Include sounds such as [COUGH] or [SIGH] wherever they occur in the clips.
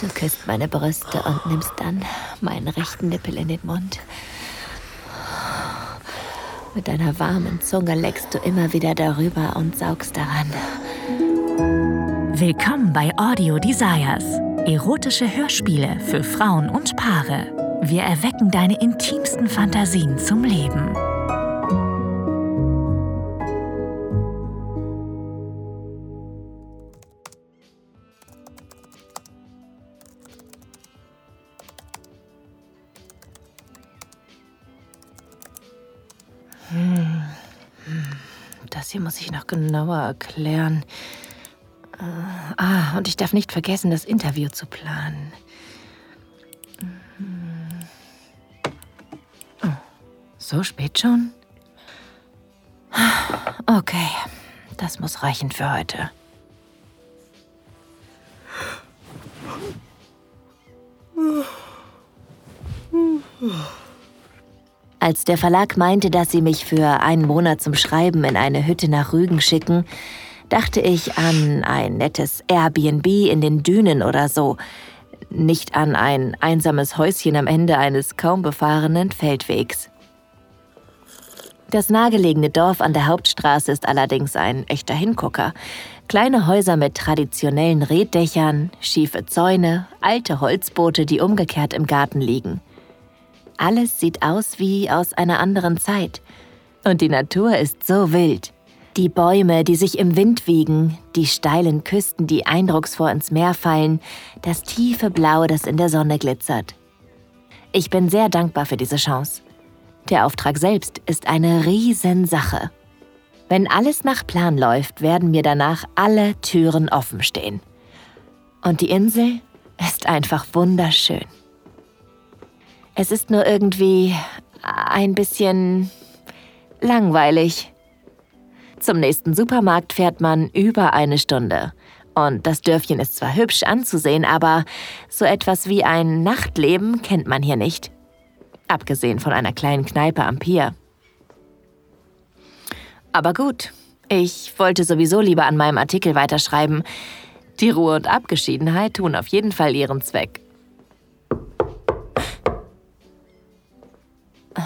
Du küsst meine Brüste und nimmst dann meinen rechten Nippel in den Mund. Mit deiner warmen Zunge leckst du immer wieder darüber und saugst daran. Willkommen bei Audio Desires. Erotische Hörspiele für Frauen und Paare. Wir erwecken deine intimsten Fantasien zum Leben. Muss ich noch genauer erklären. Äh, ah, und ich darf nicht vergessen, das Interview zu planen. Mhm. Oh, so spät schon? Okay, das muss reichen für heute. [LAUGHS] Als der Verlag meinte, dass sie mich für einen Monat zum Schreiben in eine Hütte nach Rügen schicken, dachte ich an ein nettes Airbnb in den Dünen oder so, nicht an ein einsames Häuschen am Ende eines kaum befahrenen Feldwegs. Das nahegelegene Dorf an der Hauptstraße ist allerdings ein echter Hingucker. Kleine Häuser mit traditionellen Reddächern, schiefe Zäune, alte Holzboote, die umgekehrt im Garten liegen. Alles sieht aus wie aus einer anderen Zeit. Und die Natur ist so wild. Die Bäume, die sich im Wind wiegen, die steilen Küsten, die eindrucksvoll ins Meer fallen, das tiefe Blau, das in der Sonne glitzert. Ich bin sehr dankbar für diese Chance. Der Auftrag selbst ist eine Riesensache. Wenn alles nach Plan läuft, werden mir danach alle Türen offen stehen. Und die Insel ist einfach wunderschön. Es ist nur irgendwie ein bisschen langweilig. Zum nächsten Supermarkt fährt man über eine Stunde. Und das Dörfchen ist zwar hübsch anzusehen, aber so etwas wie ein Nachtleben kennt man hier nicht. Abgesehen von einer kleinen Kneipe am Pier. Aber gut, ich wollte sowieso lieber an meinem Artikel weiterschreiben. Die Ruhe und Abgeschiedenheit tun auf jeden Fall ihren Zweck.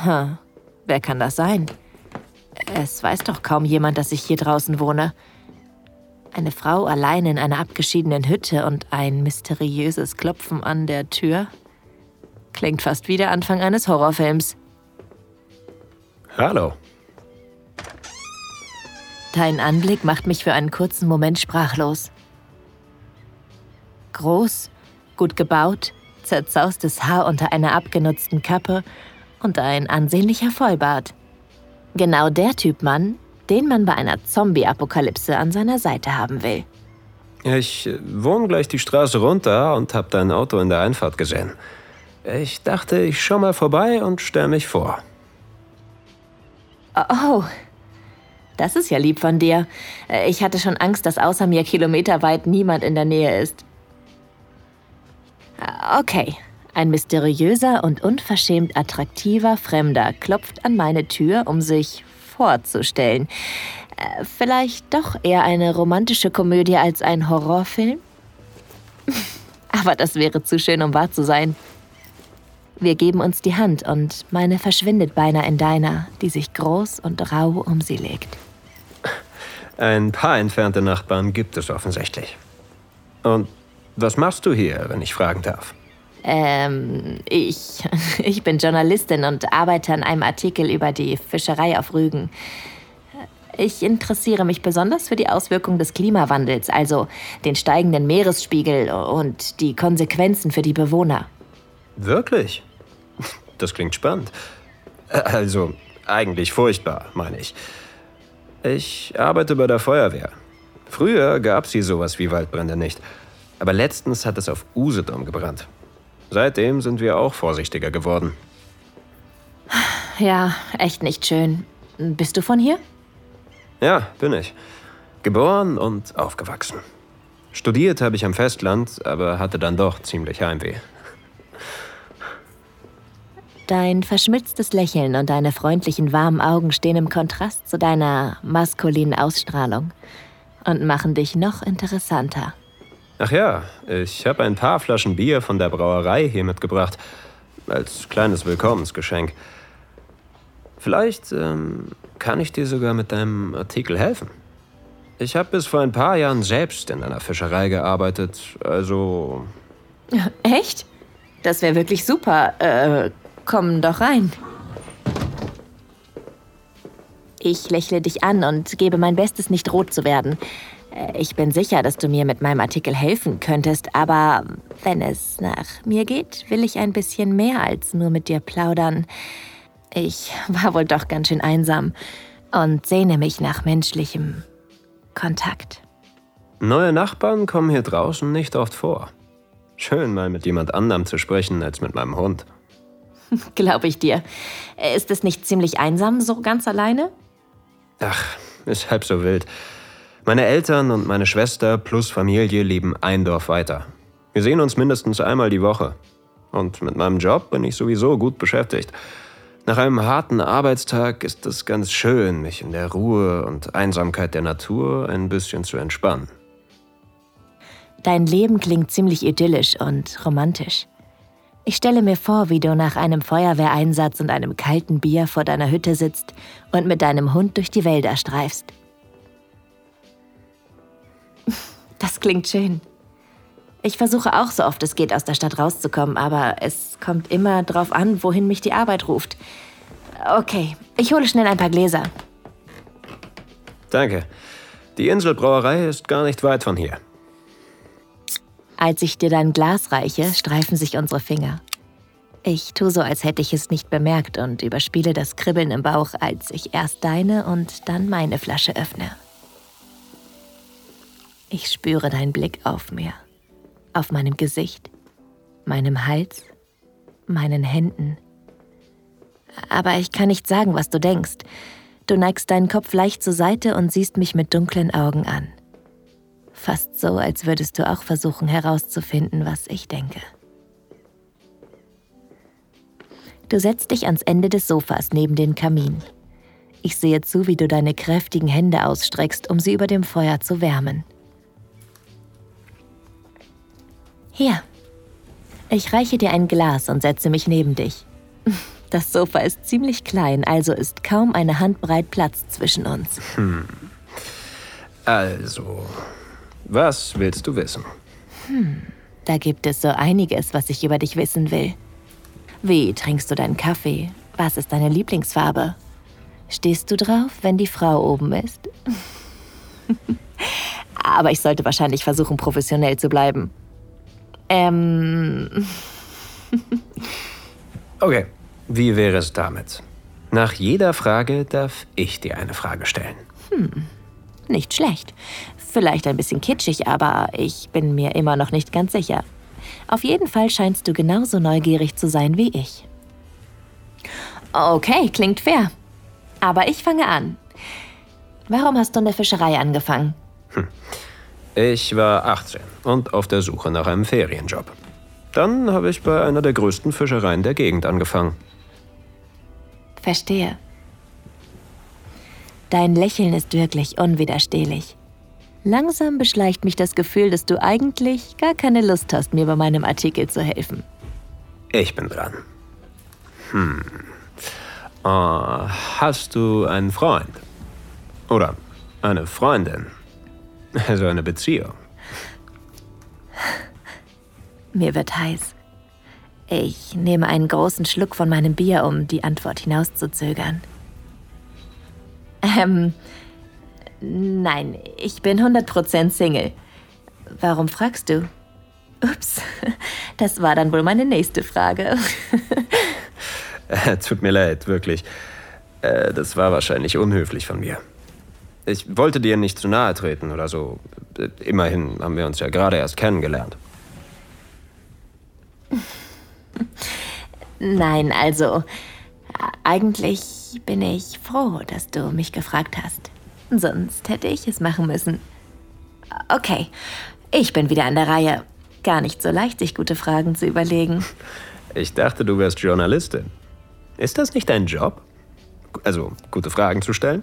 Hm, wer kann das sein? Es weiß doch kaum jemand, dass ich hier draußen wohne. Eine Frau allein in einer abgeschiedenen Hütte und ein mysteriöses Klopfen an der Tür. Klingt fast wie der Anfang eines Horrorfilms. Hallo. Dein Anblick macht mich für einen kurzen Moment sprachlos. Groß, gut gebaut, zerzaustes Haar unter einer abgenutzten Kappe und ein ansehnlicher Vollbart. Genau der Typ Mann, den man bei einer Zombie-Apokalypse an seiner Seite haben will. Ich äh, wohne gleich die Straße runter und hab dein Auto in der Einfahrt gesehen. Ich dachte, ich schau mal vorbei und stell mich vor. Oh, das ist ja lieb von dir. Äh, ich hatte schon Angst, dass außer mir kilometerweit niemand in der Nähe ist. Äh, okay, ein mysteriöser und unverschämt attraktiver Fremder klopft an meine Tür, um sich vorzustellen. Äh, vielleicht doch eher eine romantische Komödie als ein Horrorfilm? [LAUGHS] Aber das wäre zu schön, um wahr zu sein. Wir geben uns die Hand und meine verschwindet beinahe in deiner, die sich groß und rau um sie legt. Ein paar entfernte Nachbarn gibt es offensichtlich. Und was machst du hier, wenn ich fragen darf? Ähm, ich, [LAUGHS] ich bin Journalistin und arbeite an einem Artikel über die Fischerei auf Rügen. Ich interessiere mich besonders für die Auswirkungen des Klimawandels, also den steigenden Meeresspiegel und die Konsequenzen für die Bewohner. Wirklich? Das klingt spannend. Also, eigentlich furchtbar, meine ich. Ich arbeite bei der Feuerwehr. Früher gab es sowas wie Waldbrände nicht. Aber letztens hat es auf Usedom gebrannt. Seitdem sind wir auch vorsichtiger geworden. Ja, echt nicht schön. Bist du von hier? Ja, bin ich. Geboren und aufgewachsen. Studiert habe ich am Festland, aber hatte dann doch ziemlich Heimweh. Dein verschmitztes Lächeln und deine freundlichen, warmen Augen stehen im Kontrast zu deiner maskulinen Ausstrahlung und machen dich noch interessanter. Ach ja, ich habe ein paar Flaschen Bier von der Brauerei hier mitgebracht. Als kleines Willkommensgeschenk. Vielleicht ähm, kann ich dir sogar mit deinem Artikel helfen. Ich habe bis vor ein paar Jahren selbst in einer Fischerei gearbeitet, also. [LAUGHS] Echt? Das wäre wirklich super. Äh, komm doch rein. Ich lächle dich an und gebe mein Bestes, nicht rot zu werden. Äh, ich bin sicher, dass du mir mit meinem Artikel helfen könntest, aber wenn es nach mir geht, will ich ein bisschen mehr als nur mit dir plaudern. Ich war wohl doch ganz schön einsam und sehne mich nach menschlichem Kontakt. Neue Nachbarn kommen hier draußen nicht oft vor. Schön, mal mit jemand anderem zu sprechen als mit meinem Hund. [LAUGHS] Glaube ich dir. Ist es nicht ziemlich einsam, so ganz alleine? Ach, ist halb so wild. Meine Eltern und meine Schwester plus Familie leben ein Dorf weiter. Wir sehen uns mindestens einmal die Woche. Und mit meinem Job bin ich sowieso gut beschäftigt. Nach einem harten Arbeitstag ist es ganz schön, mich in der Ruhe und Einsamkeit der Natur ein bisschen zu entspannen. Dein Leben klingt ziemlich idyllisch und romantisch. Ich stelle mir vor, wie du nach einem Feuerwehreinsatz und einem kalten Bier vor deiner Hütte sitzt und mit deinem Hund durch die Wälder streifst. Das klingt schön. Ich versuche auch so oft es geht, aus der Stadt rauszukommen, aber es kommt immer drauf an, wohin mich die Arbeit ruft. Okay, ich hole schnell ein paar Gläser. Danke. Die Inselbrauerei ist gar nicht weit von hier. Als ich dir dein Glas reiche, streifen sich unsere Finger. Ich tue so, als hätte ich es nicht bemerkt und überspiele das Kribbeln im Bauch, als ich erst deine und dann meine Flasche öffne. Ich spüre deinen Blick auf mir auf meinem Gesicht, meinem Hals, meinen Händen. Aber ich kann nicht sagen, was du denkst. Du neigst deinen Kopf leicht zur Seite und siehst mich mit dunklen Augen an. Fast so, als würdest du auch versuchen herauszufinden, was ich denke. Du setzt dich ans Ende des Sofas neben den Kamin. Ich sehe zu, wie du deine kräftigen Hände ausstreckst, um sie über dem Feuer zu wärmen. Hier. Ich reiche dir ein Glas und setze mich neben dich. Das Sofa ist ziemlich klein, also ist kaum eine Handbreit Platz zwischen uns. Hm. Also, was willst du wissen? Hm, da gibt es so einiges, was ich über dich wissen will. Wie trinkst du deinen Kaffee? Was ist deine Lieblingsfarbe? Stehst du drauf, wenn die Frau oben ist? [LAUGHS] Aber ich sollte wahrscheinlich versuchen, professionell zu bleiben. Ähm. [LAUGHS] okay, wie wäre es damit? Nach jeder Frage darf ich dir eine Frage stellen. Hm, nicht schlecht. Vielleicht ein bisschen kitschig, aber ich bin mir immer noch nicht ganz sicher. Auf jeden Fall scheinst du genauso neugierig zu sein wie ich. Okay, klingt fair. Aber ich fange an. Warum hast du in der Fischerei angefangen? Hm. Ich war 18 und auf der Suche nach einem Ferienjob. Dann habe ich bei einer der größten Fischereien der Gegend angefangen. Verstehe. Dein Lächeln ist wirklich unwiderstehlich. Langsam beschleicht mich das Gefühl, dass du eigentlich gar keine Lust hast, mir bei meinem Artikel zu helfen. Ich bin dran. Hm. Uh, hast du einen Freund? Oder eine Freundin? Also eine Beziehung. Mir wird heiß. Ich nehme einen großen Schluck von meinem Bier, um die Antwort hinauszuzögern. Ähm, nein, ich bin 100% Single. Warum fragst du? Ups, [LAUGHS] das war dann wohl meine nächste Frage. [LAUGHS] Tut mir leid, wirklich. Äh, das war wahrscheinlich unhöflich von mir. Ich wollte dir nicht zu nahe treten oder so. Immerhin haben wir uns ja gerade erst kennengelernt. [LAUGHS] Nein, also eigentlich bin ich froh, dass du mich gefragt hast. Sonst hätte ich es machen müssen. Okay, ich bin wieder an der Reihe. Gar nicht so leicht, sich gute Fragen zu überlegen. [LAUGHS] Ich dachte, du wärst Journalistin. Ist das nicht dein Job? Also, gute Fragen zu stellen?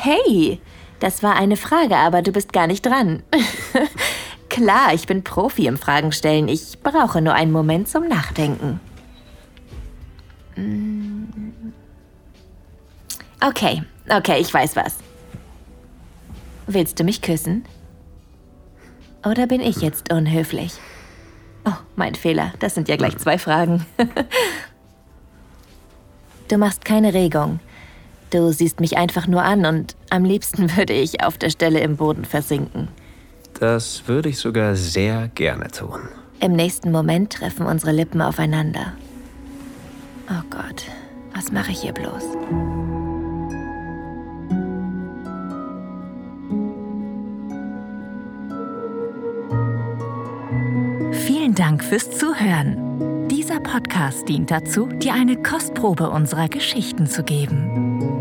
Hey, Das war eine Frage, aber du bist gar nicht dran. [LAUGHS] Klar, ich bin Profi im Fragen stellen. Ich brauche nur einen Moment zum Nachdenken. Mm. Okay, okay, ich weiß was. Willst du mich küssen? Oder bin ich jetzt unhöflich? Oh, mein Fehler. Das sind ja gleich zwei Fragen. [LAUGHS] du machst keine Regung. Du siehst mich einfach nur an und am liebsten [LAUGHS] würde ich auf der Stelle im Boden versinken. Das würde ich sogar sehr gerne tun. Im nächsten Moment treffen unsere Lippen aufeinander. Oh Gott, was mache ich hier bloß? Vielen Dank fürs Zuhören. Dieser Podcast dient dazu, dir eine Kostprobe unserer Geschichten zu geben.